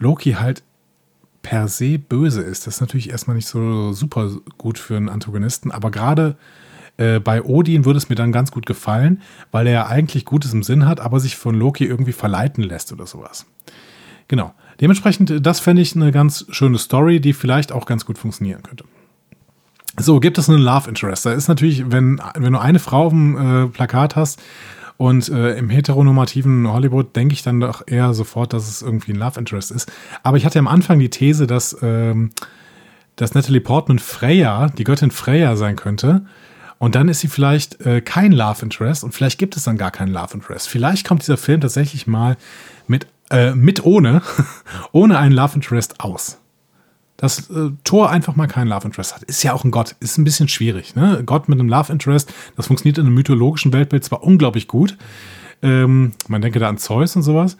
Loki halt per se böse ist. Das ist natürlich erstmal nicht so super gut für einen Antagonisten, aber gerade äh, bei Odin würde es mir dann ganz gut gefallen, weil er ja eigentlich Gutes im Sinn hat, aber sich von Loki irgendwie verleiten lässt oder sowas. Genau. Dementsprechend, das fände ich eine ganz schöne Story, die vielleicht auch ganz gut funktionieren könnte. So, gibt es einen Love Interest? Da ist natürlich, wenn, wenn du eine Frau auf dem äh, Plakat hast und äh, im heteronormativen Hollywood denke ich dann doch eher sofort, dass es irgendwie ein Love Interest ist. Aber ich hatte am Anfang die These, dass, ähm, dass Natalie Portman Freya, die Göttin Freya sein könnte. Und dann ist sie vielleicht äh, kein Love Interest und vielleicht gibt es dann gar keinen Love Interest. Vielleicht kommt dieser Film tatsächlich mal mit, äh, mit ohne, ohne einen Love Interest aus. Dass äh, Thor einfach mal keinen Love Interest hat. Ist ja auch ein Gott. Ist ein bisschen schwierig. Ne? Gott mit einem Love Interest, das funktioniert in einem mythologischen Weltbild zwar unglaublich gut. Ähm, man denke da an Zeus und sowas.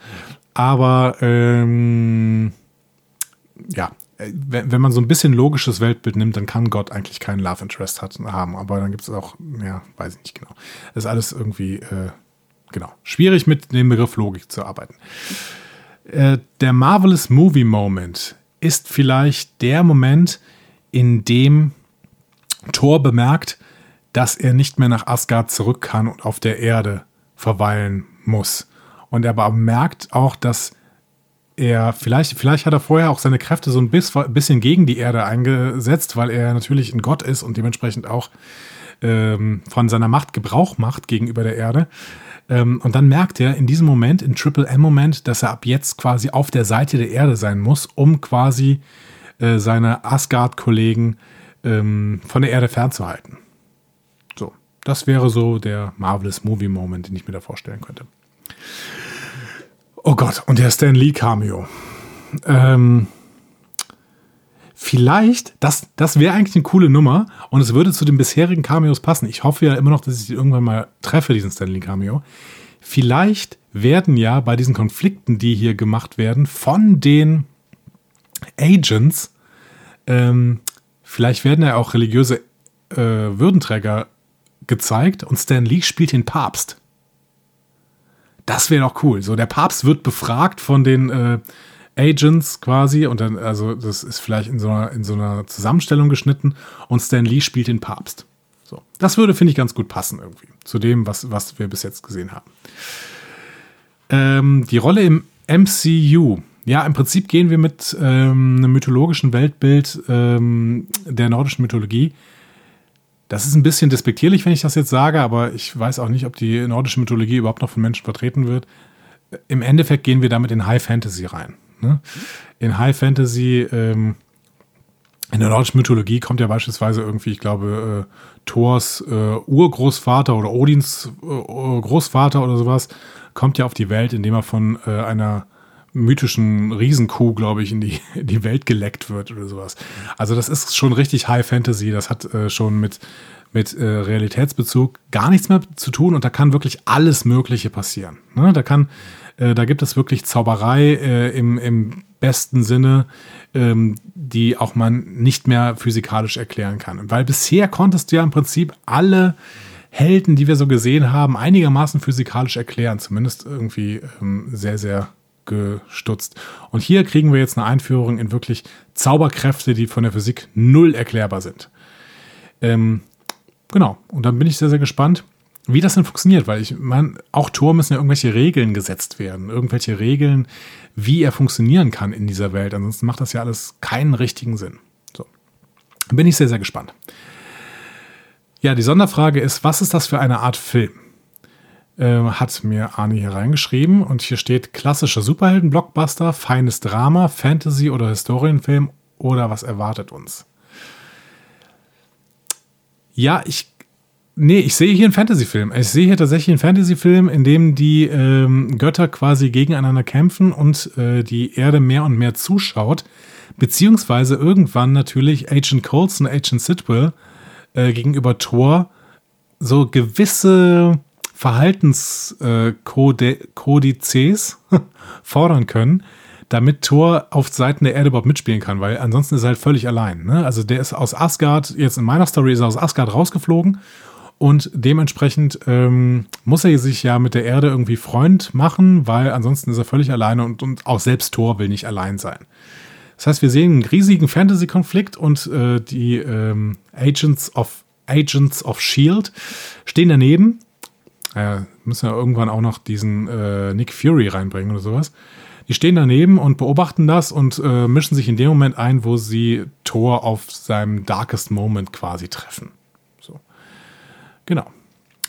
Aber ähm, ja, wenn, wenn man so ein bisschen logisches Weltbild nimmt, dann kann Gott eigentlich keinen Love Interest hat, haben. Aber dann gibt es auch, ja, weiß ich nicht genau. Das ist alles irgendwie, äh, genau, schwierig mit dem Begriff Logik zu arbeiten. Äh, der Marvelous Movie Moment ist vielleicht der Moment, in dem Thor bemerkt, dass er nicht mehr nach Asgard zurück kann und auf der Erde verweilen muss. Und er aber merkt auch, dass er, vielleicht, vielleicht hat er vorher auch seine Kräfte so ein bisschen gegen die Erde eingesetzt, weil er natürlich ein Gott ist und dementsprechend auch ähm, von seiner Macht Gebrauch macht gegenüber der Erde. Ähm, und dann merkt er in diesem Moment, in Triple M-Moment, dass er ab jetzt quasi auf der Seite der Erde sein muss, um quasi äh, seine Asgard-Kollegen ähm, von der Erde fernzuhalten. So, das wäre so der Marvelous Movie Moment, den ich mir da vorstellen könnte. Oh Gott, und der Stan Lee Cameo. Ähm, vielleicht, das, das wäre eigentlich eine coole Nummer und es würde zu den bisherigen Cameos passen. Ich hoffe ja immer noch, dass ich ihn irgendwann mal treffe, diesen Stan Lee Cameo. Vielleicht werden ja bei diesen Konflikten, die hier gemacht werden, von den Agents, ähm, vielleicht werden ja auch religiöse äh, Würdenträger gezeigt und Stan Lee spielt den Papst. Das wäre doch cool. So, der Papst wird befragt von den äh, Agents quasi und dann, also das ist vielleicht in so einer, in so einer Zusammenstellung geschnitten und Stan Lee spielt den Papst. So, das würde, finde ich, ganz gut passen irgendwie zu dem, was, was wir bis jetzt gesehen haben. Ähm, die Rolle im MCU. Ja, im Prinzip gehen wir mit ähm, einem mythologischen Weltbild ähm, der nordischen Mythologie das ist ein bisschen despektierlich, wenn ich das jetzt sage, aber ich weiß auch nicht, ob die nordische Mythologie überhaupt noch von Menschen vertreten wird. Im Endeffekt gehen wir damit in High Fantasy rein. Ne? In High Fantasy, ähm, in der nordischen Mythologie kommt ja beispielsweise irgendwie, ich glaube, äh, Thors äh, Urgroßvater oder Odins äh, Großvater oder sowas, kommt ja auf die Welt, indem er von äh, einer mythischen Riesenkuh, glaube ich, in die, in die Welt geleckt wird oder sowas. Also das ist schon richtig High Fantasy. Das hat äh, schon mit, mit äh, Realitätsbezug gar nichts mehr zu tun und da kann wirklich alles Mögliche passieren. Ne? Da kann, äh, da gibt es wirklich Zauberei äh, im, im besten Sinne, ähm, die auch man nicht mehr physikalisch erklären kann. Weil bisher konntest du ja im Prinzip alle Helden, die wir so gesehen haben, einigermaßen physikalisch erklären. Zumindest irgendwie ähm, sehr, sehr gestutzt. Und hier kriegen wir jetzt eine Einführung in wirklich Zauberkräfte, die von der Physik null erklärbar sind. Ähm, genau. Und dann bin ich sehr, sehr gespannt, wie das denn funktioniert, weil ich meine, auch Tor müssen ja irgendwelche Regeln gesetzt werden. Irgendwelche Regeln, wie er funktionieren kann in dieser Welt. Ansonsten macht das ja alles keinen richtigen Sinn. So. Bin ich sehr, sehr gespannt. Ja, die Sonderfrage ist, was ist das für eine Art Film? äh, hat mir Arne hier reingeschrieben und hier steht klassischer Superhelden-Blockbuster, feines Drama, Fantasy oder Historienfilm oder was erwartet uns? Ja, ich Nee, ich sehe hier einen Fantasy-Film. Ich sehe hier tatsächlich einen Fantasy-Film, in dem die ähm, Götter quasi gegeneinander kämpfen und äh, die Erde mehr und mehr zuschaut. Beziehungsweise irgendwann natürlich Agent Coulson, Agent Sidwell äh, gegenüber Thor so gewisse Verhaltenskodizes äh, fordern können, damit Thor auf Seiten der Erde überhaupt mitspielen kann, weil ansonsten ist er halt völlig allein. Ne? Also der ist aus Asgard, jetzt in meiner Story ist er aus Asgard rausgeflogen und dementsprechend ähm, muss er sich ja mit der Erde irgendwie Freund machen, weil ansonsten ist er völlig alleine und, und auch selbst Thor will nicht allein sein. Das heißt, wir sehen einen riesigen Fantasy-Konflikt und äh, die ähm, Agents of Agents of Shield stehen daneben. Äh, müssen ja irgendwann auch noch diesen äh, Nick Fury reinbringen oder sowas. Die stehen daneben und beobachten das und äh, mischen sich in dem Moment ein, wo sie Thor auf seinem Darkest Moment quasi treffen. Genau.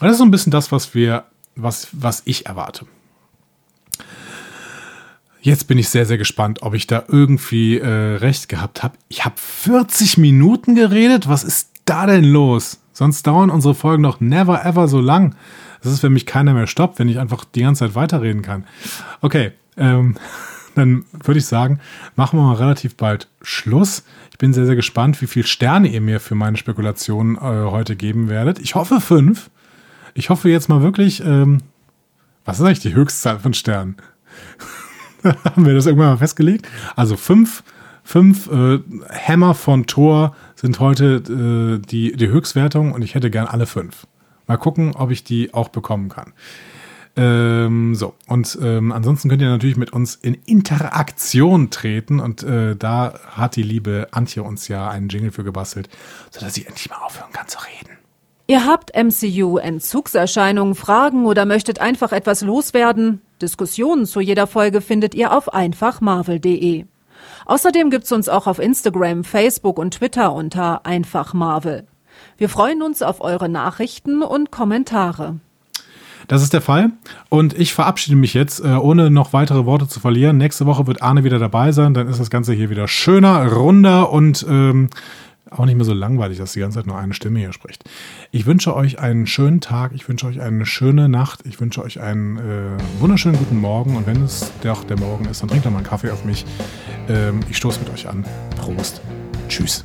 Das ist so ein bisschen das, was wir, was, was ich erwarte. Jetzt bin ich sehr, sehr gespannt, ob ich da irgendwie äh, recht gehabt habe. Ich habe 40 Minuten geredet. Was ist da denn los? Sonst dauern unsere Folgen noch never ever so lang. Das ist, wenn mich keiner mehr stoppt, wenn ich einfach die ganze Zeit weiterreden kann. Okay, ähm, dann würde ich sagen, machen wir mal relativ bald Schluss. Ich bin sehr, sehr gespannt, wie viele Sterne ihr mir für meine Spekulationen äh, heute geben werdet. Ich hoffe fünf. Ich hoffe jetzt mal wirklich, ähm, was ist eigentlich die Höchstzahl von Sternen? Haben wir das irgendwann mal festgelegt? Also fünf, fünf äh, Hammer von Thor sind heute äh, die, die Höchstwertung und ich hätte gern alle fünf. Mal gucken, ob ich die auch bekommen kann. Ähm, so, und ähm, ansonsten könnt ihr natürlich mit uns in Interaktion treten und äh, da hat die liebe Antje uns ja einen Jingle für gebastelt, sodass sie endlich mal aufhören kann zu reden. Ihr habt MCU-Entzugserscheinungen, Fragen oder möchtet einfach etwas loswerden? Diskussionen zu jeder Folge findet ihr auf einfachmarvel.de. Außerdem gibt's uns auch auf Instagram, Facebook und Twitter unter einfachmarvel. Wir freuen uns auf eure Nachrichten und Kommentare. Das ist der Fall. Und ich verabschiede mich jetzt, äh, ohne noch weitere Worte zu verlieren. Nächste Woche wird Arne wieder dabei sein. Dann ist das Ganze hier wieder schöner, runder und ähm, auch nicht mehr so langweilig, dass die ganze Zeit nur eine Stimme hier spricht. Ich wünsche euch einen schönen Tag. Ich wünsche euch eine schöne Nacht. Ich wünsche euch einen äh, wunderschönen guten Morgen. Und wenn es doch der Morgen ist, dann trinkt doch mal einen Kaffee auf mich. Ähm, ich stoße mit euch an. Prost. Tschüss.